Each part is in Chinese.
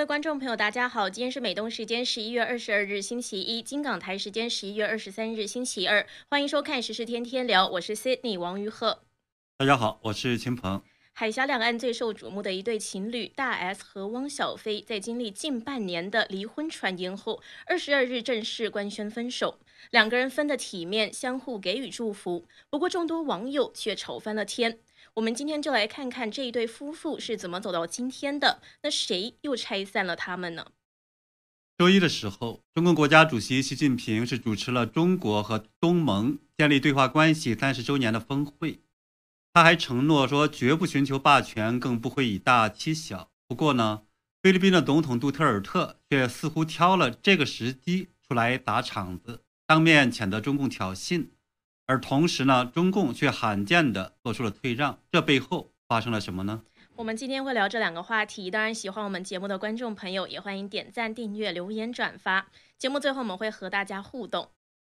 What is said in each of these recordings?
位观众朋友，大家好，今天是美东时间十一月二十二日星期一，金港台时间十一月二十三日星期二，欢迎收看《时事天天聊》，我是 Sydney 王于鹤。大家好，我是秦鹏。海峡两岸最受瞩目的一对情侣大 S 和汪小菲，在经历近半年的离婚传言后，二十二日正式官宣分手。两个人分得体面，相互给予祝福。不过众多网友却吵翻了天。我们今天就来看看这一对夫妇是怎么走到今天的。那谁又拆散了他们呢？周一的时候，中共国家主席习近平是主持了中国和东盟建立对话关系三十周年的峰会。他还承诺说，绝不寻求霸权，更不会以大欺小。不过呢，菲律宾的总统杜特尔特却似乎挑了这个时机出来打场子，当面谴责中共挑衅。而同时呢，中共却罕见的做出了退让。这背后发生了什么呢？我们今天会聊这两个话题。当然，喜欢我们节目的观众朋友也欢迎点赞、订阅、留言、转发。节目最后我们会和大家互动。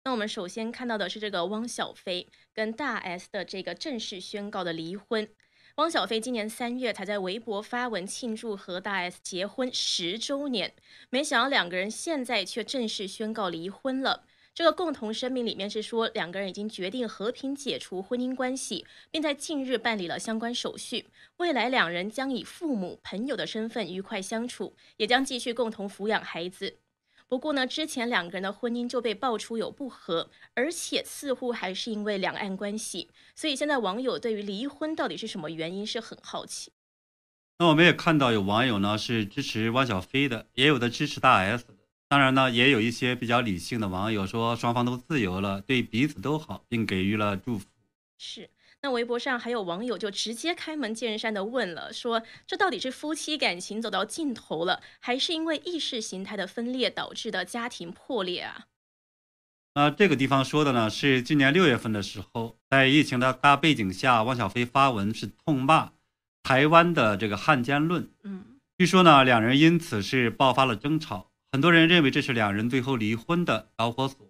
那我们首先看到的是这个汪小菲跟大 S 的这个正式宣告的离婚。汪小菲今年三月才在微博发文庆祝和大 S 结婚十周年，没想到两个人现在却正式宣告离婚了。这个共同声明里面是说，两个人已经决定和平解除婚姻关系，并在近日办理了相关手续。未来两人将以父母、朋友的身份愉快相处，也将继续共同抚养孩子。不过呢，之前两个人的婚姻就被爆出有不和，而且似乎还是因为两岸关系，所以现在网友对于离婚到底是什么原因是很好奇。那我们也看到有网友呢是支持汪小菲的，也有的支持大 S。当然呢，也有一些比较理性的网友说双方都自由了，对彼此都好，并给予了祝福。是。那微博上还有网友就直接开门见山的问了，说这到底是夫妻感情走到尽头了，还是因为意识形态的分裂导致的家庭破裂啊？那这个地方说的呢，是今年六月份的时候，在疫情的大背景下，汪小菲发文是痛骂台湾的这个汉奸论。嗯，据说呢，两人因此是爆发了争吵，很多人认为这是两人最后离婚的导火索。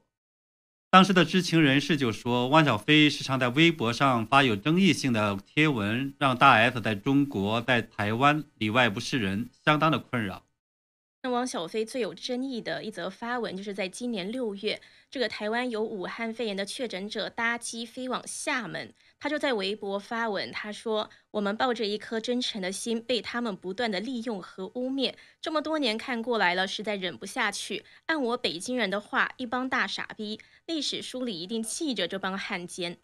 当时的知情人士就说，汪小菲时常在微博上发有争议性的贴文，让大 S 在中国、在台湾里外不是人，相当的困扰。那汪小菲最有争议的一则发文，就是在今年六月，这个台湾有武汉肺炎的确诊者搭机飞往厦门。他就在微博发文，他说：“我们抱着一颗真诚的心，被他们不断的利用和污蔑，这么多年看过来了，实在忍不下去。按我北京人的话，一帮大傻逼，历史书里一定记着这帮汉奸。”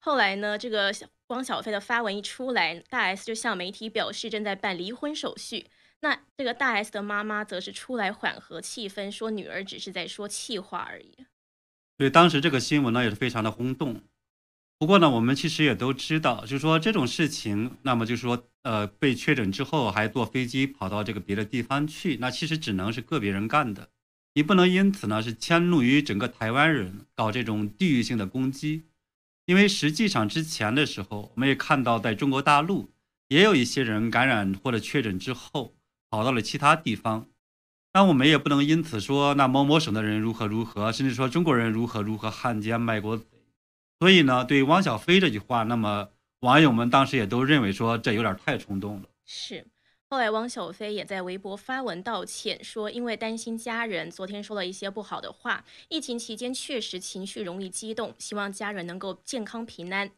后来呢，这个汪小菲的发文一出来，大 S 就向媒体表示正在办离婚手续。那这个大 S 的妈妈则是出来缓和气氛，说女儿只是在说气话而已。对，当时这个新闻呢也是非常的轰动。不过呢，我们其实也都知道，就是说这种事情，那么就是说，呃，被确诊之后还坐飞机跑到这个别的地方去，那其实只能是个别人干的，你不能因此呢是迁怒于整个台湾人，搞这种地域性的攻击，因为实际上之前的时候，我们也看到在中国大陆也有一些人感染或者确诊之后跑到了其他地方，那我们也不能因此说那某某省的人如何如何，甚至说中国人如何如何汉奸卖国。所以呢，对汪小菲这句话，那么网友们当时也都认为说这有点太冲动了。是，后来汪小菲也在微博发文道歉，说因为担心家人，昨天说了一些不好的话。疫情期间确实情绪容易激动，希望家人能够健康平安。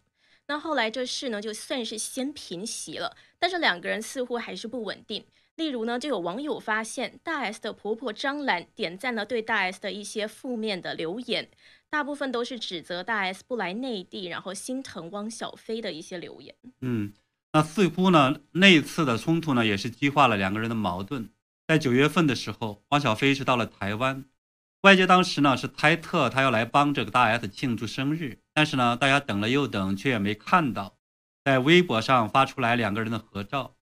那后来这事呢，就算是先平息了，但是两个人似乎还是不稳定。例如呢，就有网友发现大 S 的婆婆张兰点赞了对大 S 的一些负面的留言。大部分都是指责大 S 不来内地，然后心疼汪小菲的一些留言。嗯，那似乎呢，那次的冲突呢，也是激化了两个人的矛盾。在九月份的时候，汪小菲是到了台湾，外界当时呢是猜测他要来帮这个大 S 庆祝生日，但是呢，大家等了又等，却也没看到在微博上发出来两个人的合照。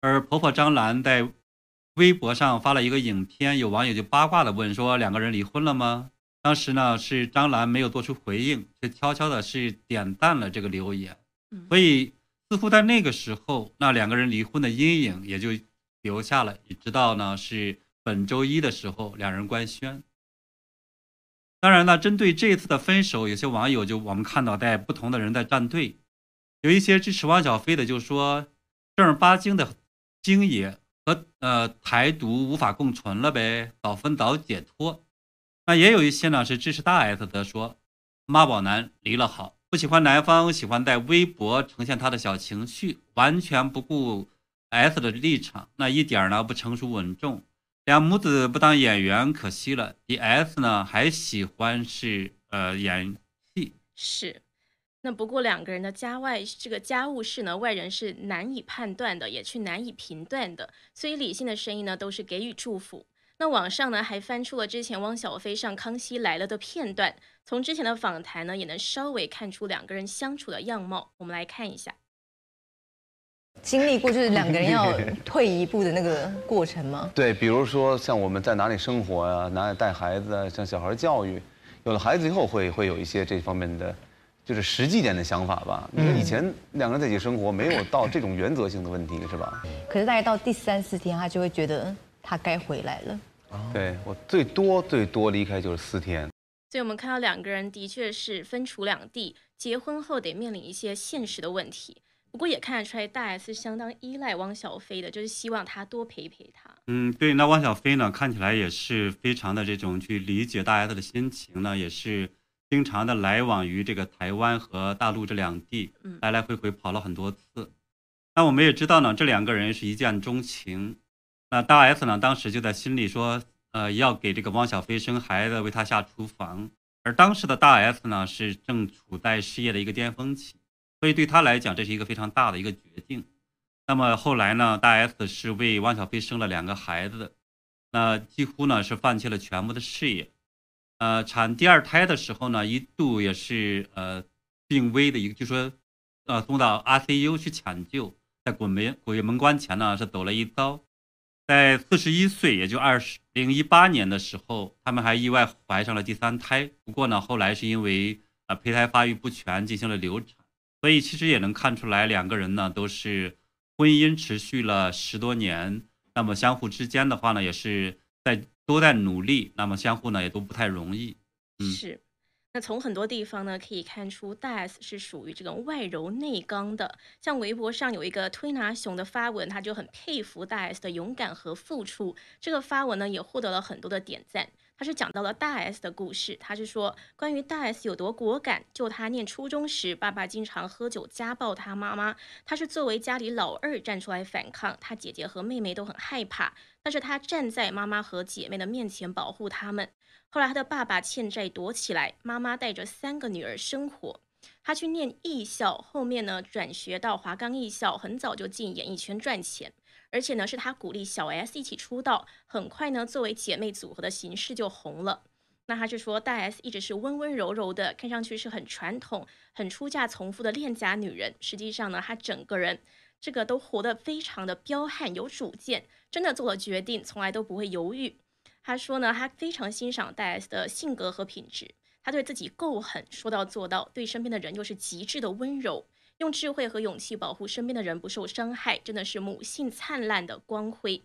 而婆婆张兰在微博上发了一个影片，有网友就八卦的问说：“两个人离婚了吗？”当时呢，是张兰没有做出回应，却悄悄的是点赞了这个留言，所以似乎在那个时候，那两个人离婚的阴影也就留下了。直到呢是本周一的时候，两人官宣。当然呢，针对这次的分手，有些网友就我们看到在不同的人在站队，有一些支持汪小菲的就说，正儿八经的京爷和呃台独无法共存了呗，早分早解脱。那也有一些呢是支持大 S 的，说妈宝男离了好，不喜欢男方，喜欢在微博呈现他的小情绪，完全不顾 S 的立场，那一点呢不成熟稳重。两母子不当演员可惜了以 S 呢还喜欢是呃演戏是。那不过两个人的家外这个家务事呢，外人是难以判断的，也去难以评断的，所以理性的声音呢都是给予祝福。那网上呢还翻出了之前汪小菲上《康熙来了》的片段，从之前的访谈呢也能稍微看出两个人相处的样貌。我们来看一下，经历过就是两个人要 退一步的那个过程吗？对，比如说像我们在哪里生活呀，哪里带孩子啊，像小孩教育，有了孩子以后会会有一些这方面的。就是实际点的想法吧。你说以前两个人在一起生活，没有到这种原则性的问题，是吧？可是大概到第三四天，他就会觉得他该回来了。对我最多最多离开就是四天。所以我们看到两个人的确是分处两地，结婚后得面临一些现实的问题。不过也看得出来，大 S 相当依赖汪小菲的，就是希望他多陪陪他。嗯，对。那汪小菲呢，看起来也是非常的这种去理解大 S 的心情呢，也是。经常的来往于这个台湾和大陆这两地，来来回回跑了很多次。那我们也知道呢，这两个人是一见钟情。那大 S 呢，当时就在心里说，呃，要给这个汪小菲生孩子，为他下厨房。而当时的大 S 呢，是正处在事业的一个巅峰期，所以对他来讲，这是一个非常大的一个决定。那么后来呢，大 S 是为汪小菲生了两个孩子，那几乎呢是放弃了全部的事业。呃，产第二胎的时候呢，一度也是呃病危的一个，就说呃送到 ICU 去抢救，在鬼门鬼门关前呢是走了一遭，在四十一岁，也就二十零一八年的时候，他们还意外怀上了第三胎。不过呢，后来是因为呃胚胎发育不全进行了流产，所以其实也能看出来，两个人呢都是婚姻持续了十多年，那么相互之间的话呢，也是在。都在努力，那么相互呢也都不太容易。是，那从很多地方呢可以看出，大 S 是属于这种外柔内刚的。像微博上有一个推拿熊的发文，他就很佩服大 S 的勇敢和付出。这个发文呢也获得了很多的点赞。他是讲到了大 S 的故事，他是说关于大 S 有多果敢。就他念初中时，爸爸经常喝酒家暴他妈妈，他是作为家里老二站出来反抗，他姐姐和妹妹都很害怕，但是他站在妈妈和姐妹的面前保护他们。后来他的爸爸欠债躲起来，妈妈带着三个女儿生活，他去念艺校，后面呢转学到华冈艺校，很早就进演艺圈赚钱。而且呢，是他鼓励小 S 一起出道，很快呢，作为姐妹组合的形式就红了。那他就说，大 S 一直是温温柔柔的，看上去是很传统、很出嫁从夫的恋家女人。实际上呢，她整个人这个都活得非常的彪悍、有主见，真的做了决定从来都不会犹豫。他说呢，他非常欣赏大 S 的性格和品质，他对自己够狠，说到做到，对身边的人又是极致的温柔。用智慧和勇气保护身边的人不受伤害，真的是母性灿烂的光辉。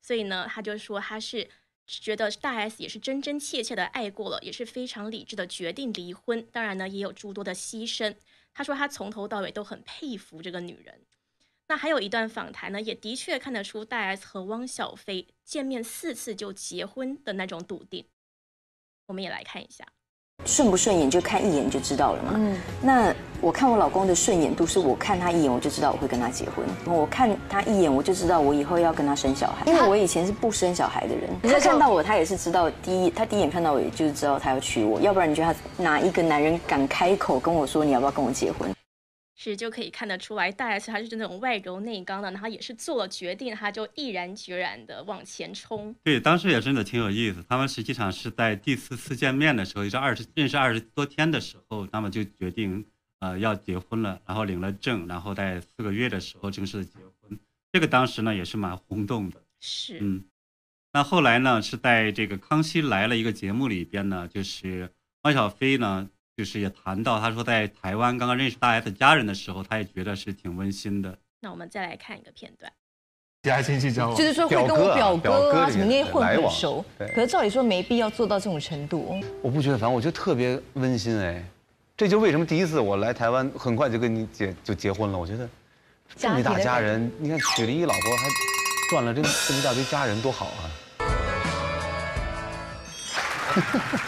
所以呢，他就说他是觉得大 S 也是真真切切的爱过了，也是非常理智的决定离婚。当然呢，也有诸多的牺牲。他说他从头到尾都很佩服这个女人。那还有一段访谈呢，也的确看得出大 S 和汪小菲见面四次就结婚的那种笃定。我们也来看一下。顺不顺眼就看一眼就知道了嘛。嗯，那我看我老公的顺眼度是我看他一眼我就知道我会跟他结婚，我看他一眼我就知道我以后要跟他生小孩，因为我以前是不生小孩的人。他看到我，他也是知道第一，他第一眼看到我也就是知道他要娶我，要不然你觉得他哪一个男人敢开口跟我说你要不要跟我结婚？是就可以看得出来，大 S 她是那种外柔内刚的，然后也是做了决定，她就毅然决然的往前冲。对，当时也真的挺有意思。他们实际上是在第四次见面的时候，也是二十认识二十多天的时候，那么就决定呃要结婚了，然后领了证，然后在四个月的时候正式的结婚。这个当时呢也是蛮轰动的。是，嗯。那后来呢是在这个《康熙来了》一个节目里边呢，就是汪小菲呢。就是也谈到，他说在台湾刚刚认识大 S 家人的时候，他也觉得是挺温馨的。那我们再来看一个片段，家亲戚交往，就是说会跟我表哥啊什么那些混很熟。可是照理说没必要做到这种程度。我不觉得，烦我觉得特别温馨哎。这就为什么第一次我来台湾，很快就跟你结就结婚了。我觉得这么一大家人，你看娶了一老婆还赚了这这么一大堆家人，多好啊！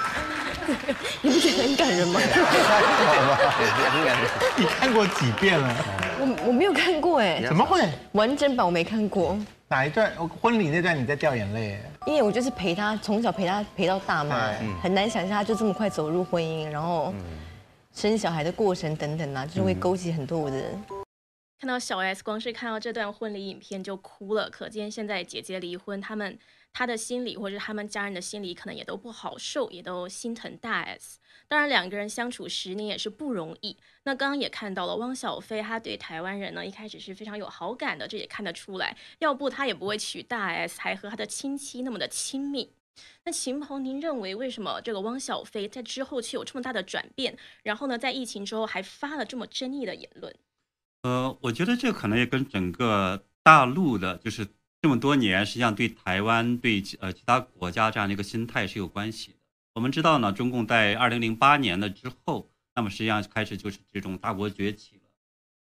你不觉得很感人吗？你看过几遍了？我我没有看过哎。怎么会？完整版我没看过。哪一段？婚礼那段你在掉眼泪？因为我就是陪他从小陪他陪到大嘛，很难想象他就这么快走入婚姻，然后生小孩的过程等等啊，就是会勾起很多我的。看到小 S 光是看到这段婚礼影片就哭了，可见现在姐姐离婚，他们。他的心里，或者他们家人的心里，可能也都不好受，也都心疼大 S。当然，两个人相处十年也是不容易。那刚刚也看到了，汪小菲他对台湾人呢，一开始是非常有好感的，这也看得出来。要不他也不会娶大 S，还和他的亲戚那么的亲密。那秦鹏，您认为为什么这个汪小菲在之后却有这么大的转变？然后呢，在疫情之后还发了这么争议的言论？呃，我觉得这可能也跟整个大陆的，就是。这么多年，实际上对台湾、对呃其他国家这样的一个心态是有关系的。我们知道呢，中共在二零零八年的之后，那么实际上开始就是这种大国崛起了，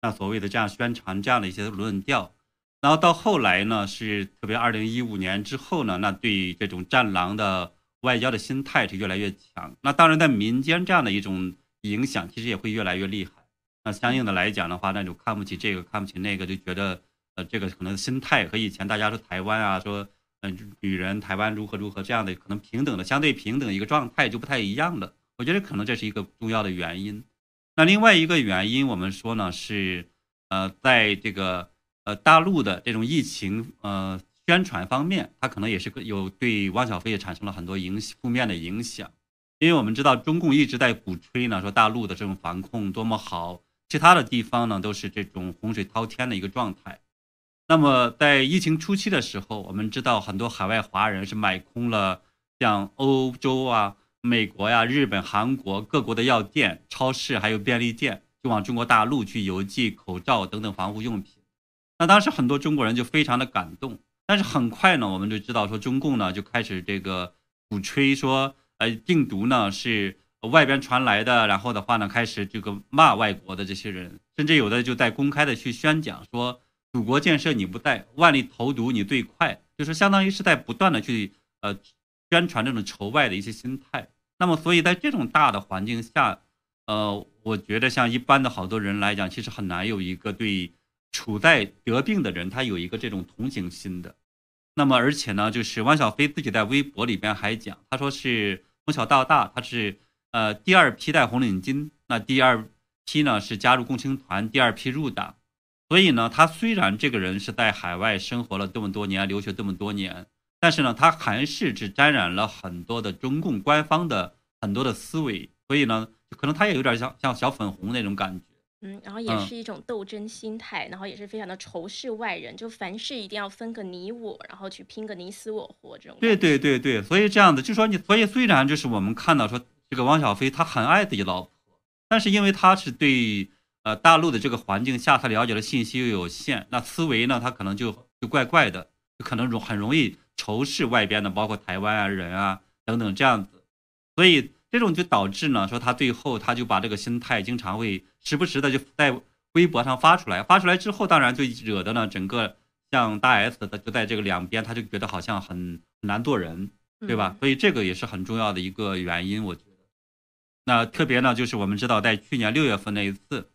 那所谓的这样宣传这样的一些论调。然后到后来呢，是特别二零一五年之后呢，那对这种战狼的外交的心态是越来越强。那当然在民间这样的一种影响，其实也会越来越厉害。那相应的来讲的话，那种看不起这个，看不起那个，就觉得。呃，这个可能心态和以前大家说台湾啊，说嗯女人台湾如何如何这样的可能平等的相对平等一个状态就不太一样了。我觉得可能这是一个重要的原因。那另外一个原因，我们说呢是呃，在这个呃大陆的这种疫情呃宣传方面，它可能也是有对汪小菲也产生了很多影负面的影响。因为我们知道中共一直在鼓吹呢，说大陆的这种防控多么好，其他的地方呢都是这种洪水滔天的一个状态。那么在疫情初期的时候，我们知道很多海外华人是买空了像欧洲啊、美国呀、日本、韩国各国的药店、超市还有便利店，就往中国大陆去邮寄口罩等等防护用品。那当时很多中国人就非常的感动，但是很快呢，我们就知道说中共呢就开始这个鼓吹说，呃，病毒呢是外边传来的，然后的话呢开始这个骂外国的这些人，甚至有的就在公开的去宣讲说。祖国建设你不带，万里投毒你最快，就是相当于是在不断的去呃宣传这种仇外的一些心态。那么，所以在这种大的环境下，呃，我觉得像一般的好多人来讲，其实很难有一个对处在得病的人他有一个这种同情心的。那么，而且呢，就是汪小菲自己在微博里边还讲，他说是从小到大他是呃第二批戴红领巾，那第二批呢是加入共青团，第二批入党。所以呢，他虽然这个人是在海外生活了这么多年，留学这么多年，但是呢，他还是只沾染了很多的中共官方的很多的思维。所以呢，可能他也有点像像小粉红那种感觉。嗯，然后也是一种斗争心态，然后也是非常的仇视外人，就凡事一定要分个你我，然后去拼个你死我活这种。对对对对，所以这样子就说你，所以虽然就是我们看到说这个汪小菲他很爱自己老婆，但是因为他是对。呃，大陆的这个环境下，他了解的信息又有限，那思维呢，他可能就就怪怪的，就可能容很容易仇视外边的，包括台湾啊人啊等等这样子，所以这种就导致呢，说他最后他就把这个心态经常会时不时的就在微博上发出来，发出来之后，当然就惹得呢整个像大 S 的就在这个两边，他就觉得好像很难做人，对吧？所以这个也是很重要的一个原因，我觉得。那特别呢，就是我们知道在去年六月份那一次。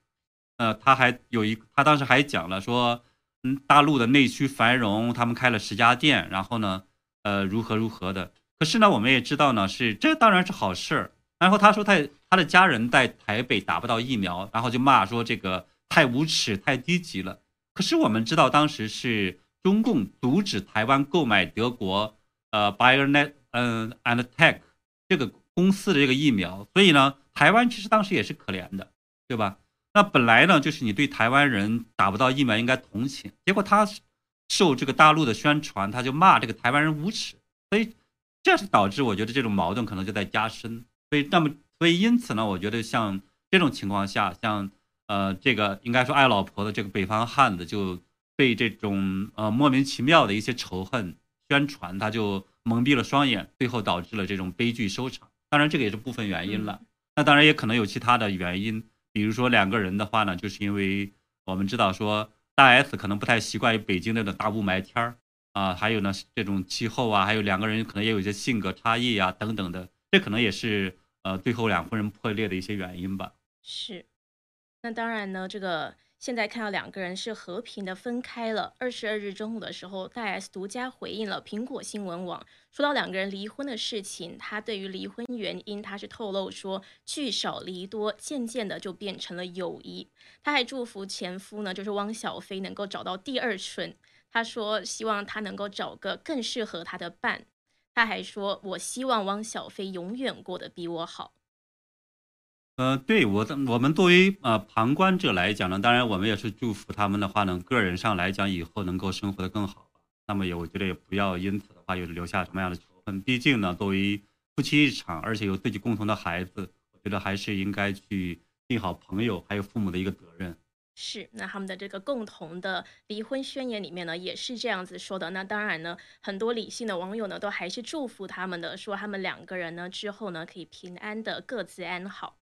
呃，他还有一，他当时还讲了说，嗯，大陆的内需繁荣，他们开了十家店，然后呢，呃，如何如何的。可是呢，我们也知道呢，是这当然是好事儿。然后他说他他的家人在台北打不到疫苗，然后就骂说这个太无耻、太低级了。可是我们知道当时是中共阻止台湾购买德国呃 BioNet 嗯 and Tech 这个公司的这个疫苗，所以呢，台湾其实当时也是可怜的，对吧？那本来呢，就是你对台湾人打不到疫苗应该同情，结果他受这个大陆的宣传，他就骂这个台湾人无耻，所以这是导致我觉得这种矛盾可能就在加深。所以那么，所以因此呢，我觉得像这种情况下，像呃这个应该说爱老婆的这个北方汉子就被这种呃莫名其妙的一些仇恨宣传，他就蒙蔽了双眼，最后导致了这种悲剧收场。当然这个也是部分原因了，那当然也可能有其他的原因。比如说两个人的话呢，就是因为我们知道说大 S 可能不太习惯于北京那种大雾霾天儿，啊，还有呢这种气候啊，还有两个人可能也有一些性格差异啊等等的，这可能也是呃最后两婚人破裂的一些原因吧。是，那当然呢，这个。现在看到两个人是和平的分开了。二十二日中午的时候，大 S 独家回应了苹果新闻网，说到两个人离婚的事情。他对于离婚原因，他是透露说聚少离多，渐渐的就变成了友谊。他还祝福前夫呢，就是汪小菲能够找到第二春。他说希望他能够找个更适合他的伴。他还说，我希望汪小菲永远过得比我好。呃，对我，我们作为呃旁观者来讲呢，当然我们也是祝福他们的话呢，个人上来讲以后能够生活的更好。那么也我觉得也不要因此的话又留下什么样的仇恨。毕竟呢，作为夫妻一场，而且有自己共同的孩子，我觉得还是应该去尽好朋友还有父母的一个责任。是，那他们的这个共同的离婚宣言里面呢，也是这样子说的。那当然呢，很多理性的网友呢，都还是祝福他们的，说他们两个人呢之后呢，可以平安的各自安好。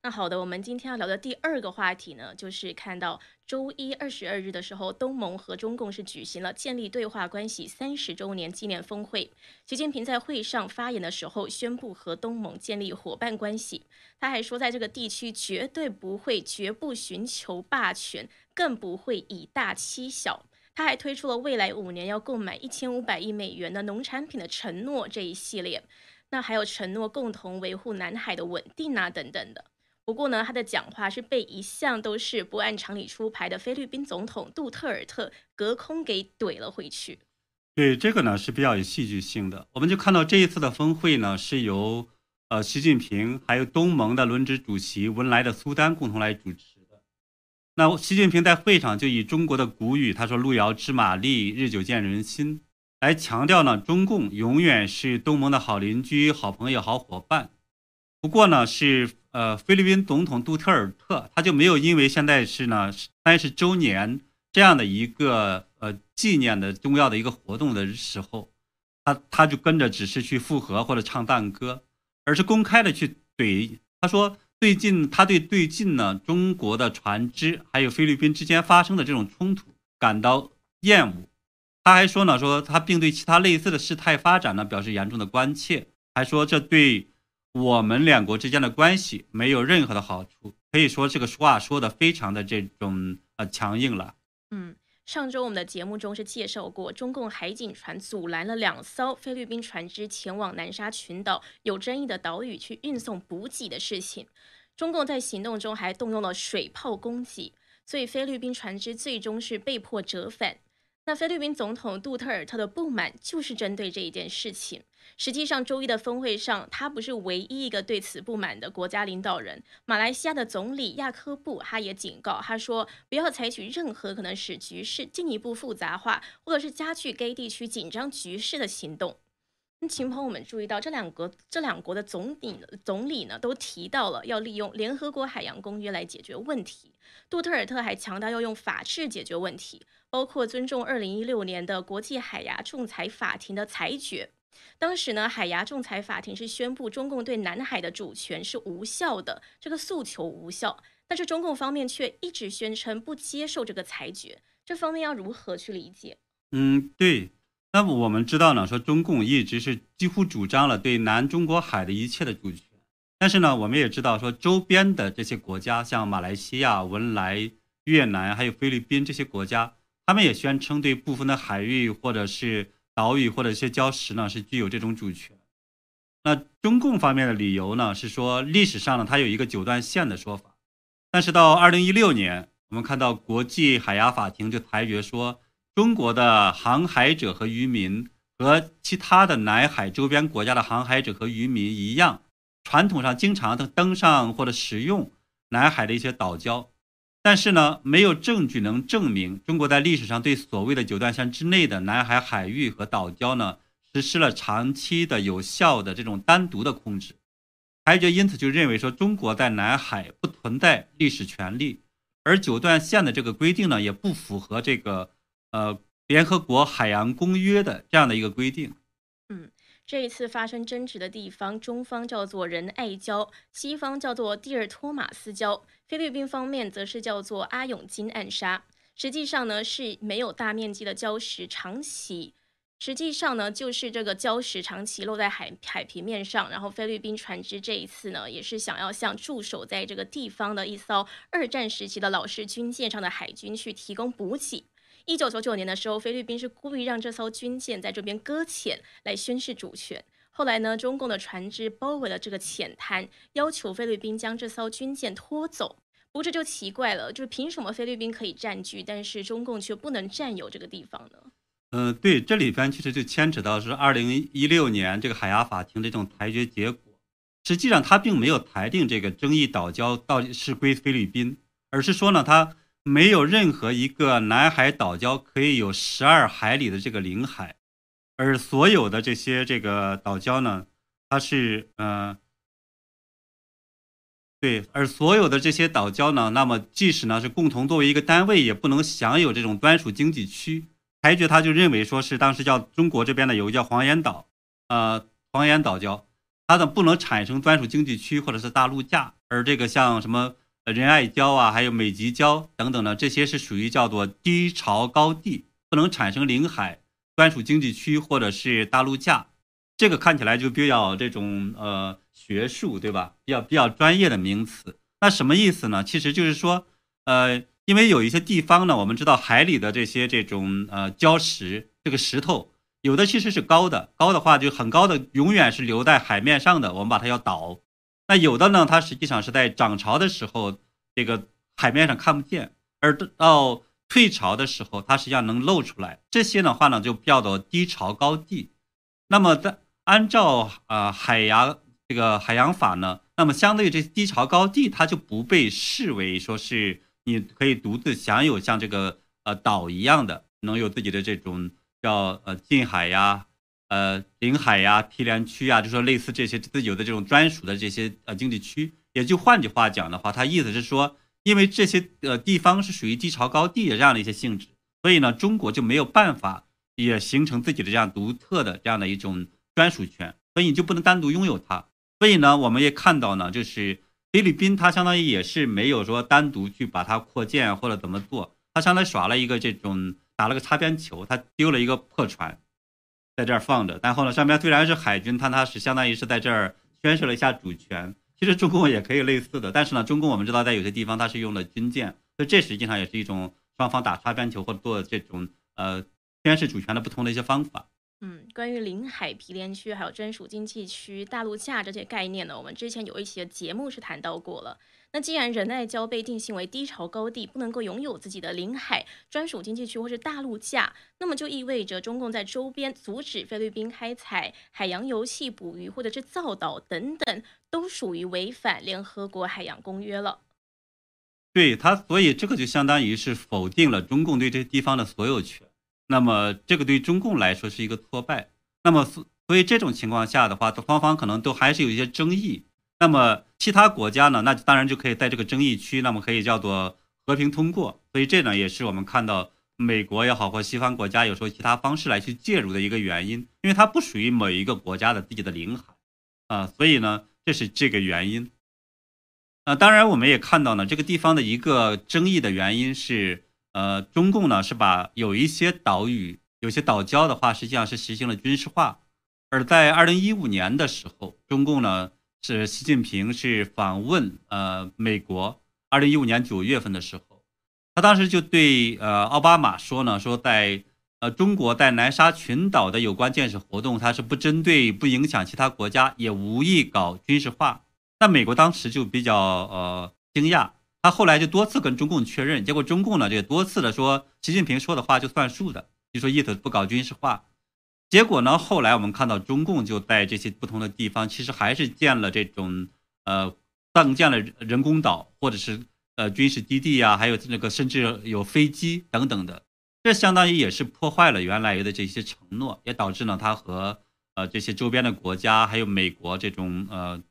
那好的，我们今天要聊的第二个话题呢，就是看到周一二十二日的时候，东盟和中共是举行了建立对话关系三十周年纪念峰会。习近平在会上发言的时候，宣布和东盟建立伙伴关系。他还说，在这个地区绝对不会、绝不寻求霸权，更不会以大欺小。他还推出了未来五年要购买一千五百亿美元的农产品的承诺这一系列。那还有承诺共同维护南海的稳定啊，等等的。不过呢，他的讲话是被一向都是不按常理出牌的菲律宾总统杜特尔特隔空给怼了回去。对这个呢是比较有戏剧性的。我们就看到这一次的峰会呢是由呃习近平还有东盟的轮值主席文莱的苏丹共同来主持的。那习近平在会上就以中国的古语他说“路遥知马力，日久见人心”来强调呢，中共永远是东盟的好邻居、好朋友、好伙伴。不过呢是。呃，菲律宾总统杜特尔特他就没有因为现在是呢三十周年这样的一个呃纪念的重要的一个活动的时候，他他就跟着只是去附和或者唱赞歌，而是公开的去怼。他说最近他对最近呢中国的船只还有菲律宾之间发生的这种冲突感到厌恶。他还说呢说他并对其他类似的事态发展呢表示严重的关切，还说这对。我们两国之间的关系没有任何的好处，可以说这个话说的非常的这种呃强硬了。嗯，上周我们的节目中是介绍过，中共海警船阻拦了两艘菲律宾船只前往南沙群岛有争议的岛屿去运送补给的事情。中共在行动中还动用了水炮攻击，所以菲律宾船只最终是被迫折返。那菲律宾总统杜特尔特的不满就是针对这一件事情。实际上，周一的峰会上，他不是唯一一个对此不满的国家领导人。马来西亚的总理亚科布他也警告，他说不要采取任何可能使局势进一步复杂化，或者是加剧该地区紧张局势的行动。那请朋友们注意到，这两国这两国的总理总理呢，都提到了要利用联合国海洋公约来解决问题。杜特尔特还强调要用法治解决问题。包括尊重二零一六年的国际海牙仲裁法庭的裁决，当时呢，海牙仲裁法庭是宣布中共对南海的主权是无效的，这个诉求无效，但是中共方面却一直宣称不接受这个裁决，这方面要如何去理解？嗯，对，那么我们知道呢，说中共一直是几乎主张了对南中国海的一切的主权，但是呢，我们也知道说周边的这些国家，像马来西亚、文莱、越南还有菲律宾这些国家。他们也宣称对部分的海域或者是岛屿或者一些礁石呢是具有这种主权。那中共方面的理由呢是说历史上呢它有一个九段线的说法，但是到二零一六年，我们看到国际海牙法庭就裁决说，中国的航海者和渔民和其他的南海周边国家的航海者和渔民一样，传统上经常登登上或者使用南海的一些岛礁。但是呢，没有证据能证明中国在历史上对所谓的九段线之内的南海海域和岛礁呢实施了长期的有效的这种单独的控制。裁决因此就认为说，中国在南海不存在历史权利，而九段线的这个规定呢，也不符合这个呃联合国海洋公约的这样的一个规定。这一次发生争执的地方，中方叫做仁爱礁，西方叫做蒂尔托马斯礁，菲律宾方面则是叫做阿永金暗沙。实际上呢是没有大面积的礁石长期。实际上呢，就是这个礁石长期落在海海平面上，然后菲律宾船只这一次呢，也是想要向驻守在这个地方的一艘二战时期的老式军舰上的海军去提供补给。一九九九年的时候，菲律宾是故意让这艘军舰在这边搁浅来宣示主权。后来呢，中共的船只包围了这个浅滩，要求菲律宾将这艘军舰拖走。不过这就奇怪了，就是凭什么菲律宾可以占据，但是中共却不能占有这个地方呢？嗯，对，这里边其实就牵扯到是二零一六年这个海牙法庭这种裁决结果。实际上，他并没有裁定这个争议岛礁到底是归菲律宾，而是说呢，他没有任何一个南海岛礁可以有十二海里的这个领海，而所有的这些这个岛礁呢，它是嗯，对，而所有的这些岛礁呢，那么即使呢是共同作为一个单位，也不能享有这种专属经济区。裁决他就认为说是当时叫中国这边的有个叫黄岩岛，呃，黄岩岛礁，它呢不能产生专属经济区或者是大陆架，而这个像什么仁爱礁啊，还有美吉礁等等的这些是属于叫做低潮高地，不能产生领海专属经济区或者是大陆架，这个看起来就比较这种呃学术对吧？比较比较专业的名词，那什么意思呢？其实就是说，呃。因为有一些地方呢，我们知道海里的这些这种呃礁石，这个石头有的其实是高的，高的话就很高的，永远是留在海面上的，我们把它要倒。那有的呢，它实际上是在涨潮的时候，这个海面上看不见，而到退潮的时候，它实际上能露出来。这些的话呢，就叫做低潮高地。那么在按照呃海洋这个海洋法呢，那么相对于这些低潮高地，它就不被视为说是。你可以独自享有像这个呃岛一样的，能有自己的这种叫呃近海呀、呃领海呀、毗连区啊，就说类似这些自有的这种专属的这些呃经济区。也就换句话讲的话，它意思是说，因为这些呃地方是属于低潮高地的这样的一些性质，所以呢，中国就没有办法也形成自己的这样独特的这样的一种专属权，所以你就不能单独拥有它。所以呢，我们也看到呢，就是。菲律宾它相当于也是没有说单独去把它扩建或者怎么做，它相当于耍了一个这种打了个擦边球，它丢了一个破船，在这儿放着。然后呢，上面虽然是海军，但它是相当于是在这儿宣示了一下主权。其实中共也可以类似的，但是呢，中共我们知道在有些地方它是用了军舰，所以这实际上也是一种双方打擦边球或者做这种呃宣示主权的不同的一些方法。嗯，关于领海毗连区还有专属经济区、大陆架这些概念呢，我们之前有一些节目是谈到过了。那既然仁爱礁被定性为低潮高地，不能够拥有自己的领海专属经济区或是大陆架，那么就意味着中共在周边阻止菲律宾开采海洋油气、捕鱼或者是造岛等等，都属于违反联合国海洋公约了。对他，所以这个就相当于是否定了中共对这地方的所有权。那么这个对中共来说是一个挫败。那么所所以这种情况下的话，双方可能都还是有一些争议。那么其他国家呢，那当然就可以在这个争议区，那么可以叫做和平通过。所以这呢也是我们看到美国也好或西方国家有时候其他方式来去介入的一个原因，因为它不属于某一个国家的自己的领海啊，所以呢这是这个原因。啊，当然我们也看到呢，这个地方的一个争议的原因是。呃，中共呢是把有一些岛屿、有些岛礁的话，实际上是实行了军事化。而在二零一五年的时候，中共呢是习近平是访问呃美国。二零一五年九月份的时候，他当时就对呃奥巴马说呢，说在呃中国在南沙群岛的有关建设活动，它是不针对、不影响其他国家，也无意搞军事化。那美国当时就比较呃惊讶。他后来就多次跟中共确认，结果中共呢就多次的说习近平说的话就算数的，就说意思不搞军事化。结果呢，后来我们看到中共就在这些不同的地方，其实还是建了这种呃，当建了人工岛或者是呃军事基地啊，还有那个甚至有飞机等等的，这相当于也是破坏了原来的这些承诺，也导致呢他和呃这些周边的国家还有美国这种呃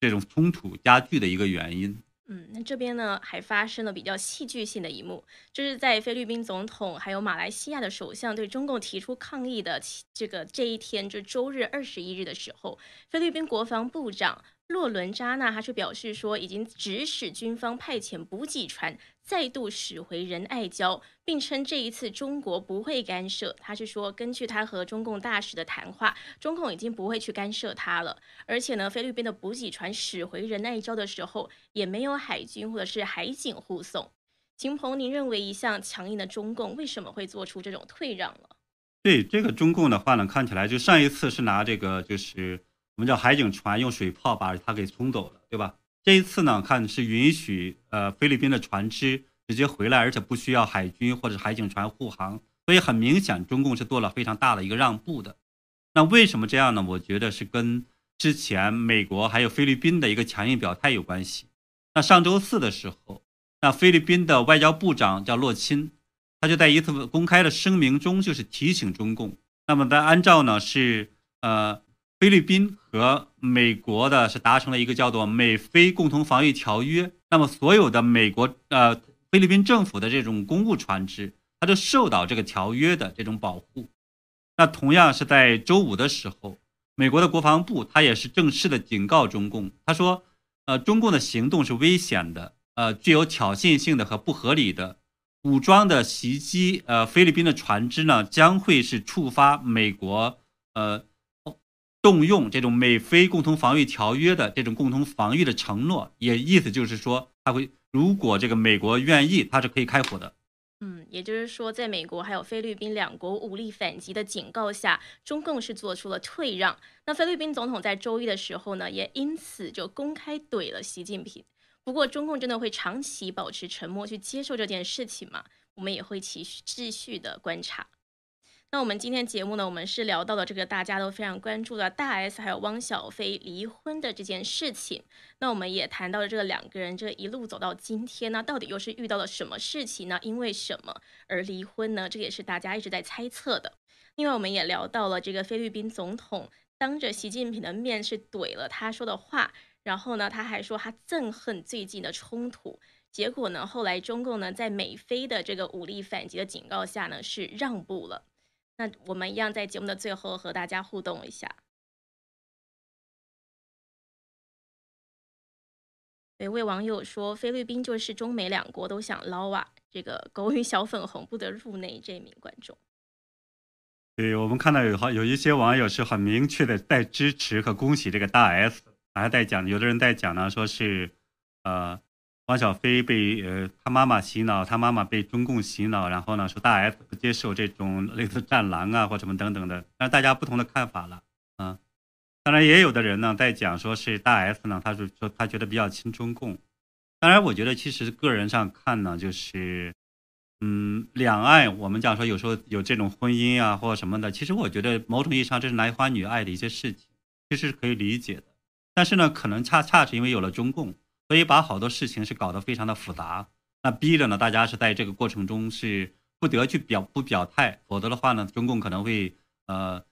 这种冲突加剧的一个原因。嗯，那这边呢还发生了比较戏剧性的一幕，就是在菲律宾总统还有马来西亚的首相对中共提出抗议的这个这一天，就周日二十一日的时候，菲律宾国防部长洛伦扎纳他是表示说，已经指使军方派遣补给船再度使回仁爱礁，并称这一次中国不会干涉。他是说，根据他和中共大使的谈话，中共已经不会去干涉他了。而且呢，菲律宾的补给船驶回仁爱礁的时候，也没有海军或者是海警护送。秦鹏，您认为一向强硬的中共为什么会做出这种退让了？对这个中共的话呢，看起来就上一次是拿这个就是我们叫海警船用水炮把它给冲走了，对吧？这一次呢，看是允许呃菲律宾的船只直接回来，而且不需要海军或者海警船护航，所以很明显，中共是做了非常大的一个让步的。那为什么这样呢？我觉得是跟之前美国还有菲律宾的一个强硬表态有关系。那上周四的时候，那菲律宾的外交部长叫洛钦，他就在一次公开的声明中，就是提醒中共，那么在按照呢是呃。菲律宾和美国的是达成了一个叫做美菲共同防御条约，那么所有的美国呃菲律宾政府的这种公务船只，它都受到这个条约的这种保护。那同样是在周五的时候，美国的国防部它也是正式的警告中共，他说，呃，中共的行动是危险的，呃，具有挑衅性的和不合理的武装的袭击，呃，菲律宾的船只呢将会是触发美国，呃。动用这种美菲共同防御条约的这种共同防御的承诺，也意思就是说，他会如果这个美国愿意，他是可以开火的。嗯，也就是说，在美国还有菲律宾两国武力反击的警告下，中共是做出了退让。那菲律宾总统在周一的时候呢，也因此就公开怼了习近平。不过，中共真的会长期保持沉默去接受这件事情吗？我们也会继续继续的观察。那我们今天节目呢，我们是聊到了这个大家都非常关注的大 S 还有汪小菲离婚的这件事情。那我们也谈到了这个两个人这一路走到今天呢，到底又是遇到了什么事情呢？因为什么而离婚呢？这也是大家一直在猜测的。另外，我们也聊到了这个菲律宾总统当着习近平的面是怼了他说的话，然后呢，他还说他憎恨最近的冲突。结果呢，后来中共呢在美菲的这个武力反击的警告下呢，是让步了。那我们一样在节目的最后和大家互动一下。有一位网友说：“菲律宾就是中美两国都想捞啊，这个狗与小粉红不得入内。”这名观众，对我们看到有好有一些网友是很明确的在支持和恭喜这个大 S，还在讲，有的人在讲呢，说是呃。汪小菲被呃他妈妈洗脑，他妈妈被中共洗脑，然后呢说大 S 不接受这种类似战狼啊或什么等等的，但是大家不同的看法了啊。当然也有的人呢在讲说是大 S 呢，他是说他觉得比较亲中共。当然我觉得其实个人上看呢，就是嗯两岸我们讲说有时候有这种婚姻啊或什么的，其实我觉得某种意义上这是男欢女爱的一些事情，其实是可以理解的。但是呢，可能恰恰是因为有了中共。所以把好多事情是搞得非常的复杂，那逼着呢大家是在这个过程中是不得去表不表态，否则的话呢，中共可能会呃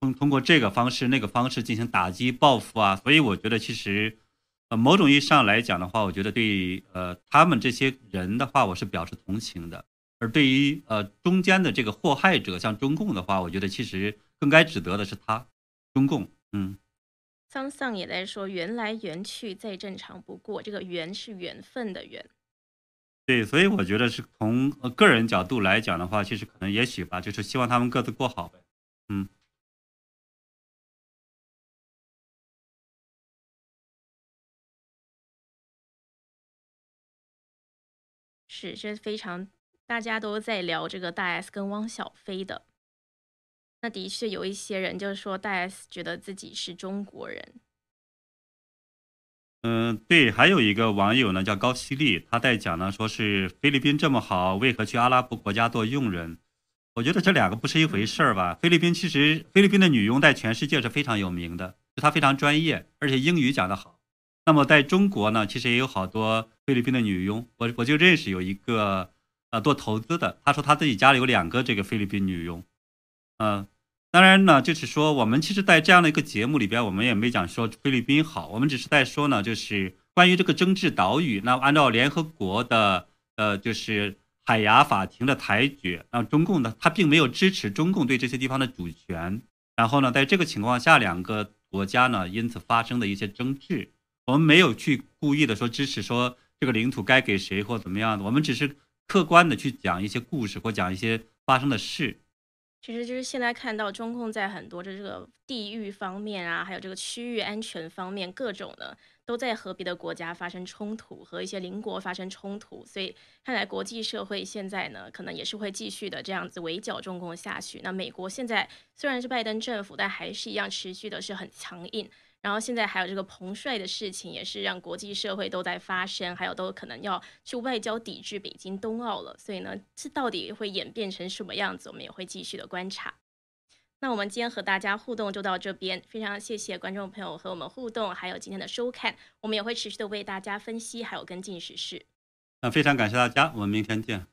通通过这个方式那个方式进行打击报复啊。所以我觉得其实呃某种意义上来讲的话，我觉得对呃他们这些人的话，我是表示同情的。而对于呃中间的这个祸害者，像中共的话，我觉得其实更该指责的是他，中共，嗯。桑桑也在说，缘来缘去再正常不过，这个缘是缘分的缘。对，所以我觉得是从个人角度来讲的话，其实可能也许吧，就是希望他们各自过好呗。嗯，是，这非常大家都在聊这个大 S 跟汪小菲的。那的确有一些人就是说，大 S 觉得自己是中国人。嗯，对，还有一个网友呢，叫高希丽，他在讲呢，说是菲律宾这么好，为何去阿拉伯国家做佣人？我觉得这两个不是一回事儿吧。菲律宾其实，菲律宾的女佣在全世界是非常有名的，就她非常专业，而且英语讲得好。那么在中国呢，其实也有好多菲律宾的女佣，我我就认识有一个呃做投资的，他说他自己家里有两个这个菲律宾女佣，嗯。当然呢，就是说，我们其实，在这样的一个节目里边，我们也没讲说菲律宾好，我们只是在说呢，就是关于这个争执岛屿。那按照联合国的呃，就是海牙法庭的裁决，那中共呢，他并没有支持中共对这些地方的主权。然后呢，在这个情况下，两个国家呢，因此发生的一些争执，我们没有去故意的说支持说这个领土该给谁或怎么样的，我们只是客观的去讲一些故事或讲一些发生的事。其实就是现在看到中共在很多的这个地域方面啊，还有这个区域安全方面，各种的都在和别的国家发生冲突，和一些邻国发生冲突。所以看来国际社会现在呢，可能也是会继续的这样子围剿中共下去。那美国现在虽然是拜登政府，但还是一样持续的是很强硬。然后现在还有这个彭帅的事情，也是让国际社会都在发生，还有都可能要去外交抵制北京冬奥了。所以呢，这到底会演变成什么样子，我们也会继续的观察。那我们今天和大家互动就到这边，非常谢谢观众朋友和我们互动，还有今天的收看，我们也会持续的为大家分析，还有跟进时事。那非常感谢大家，我们明天见。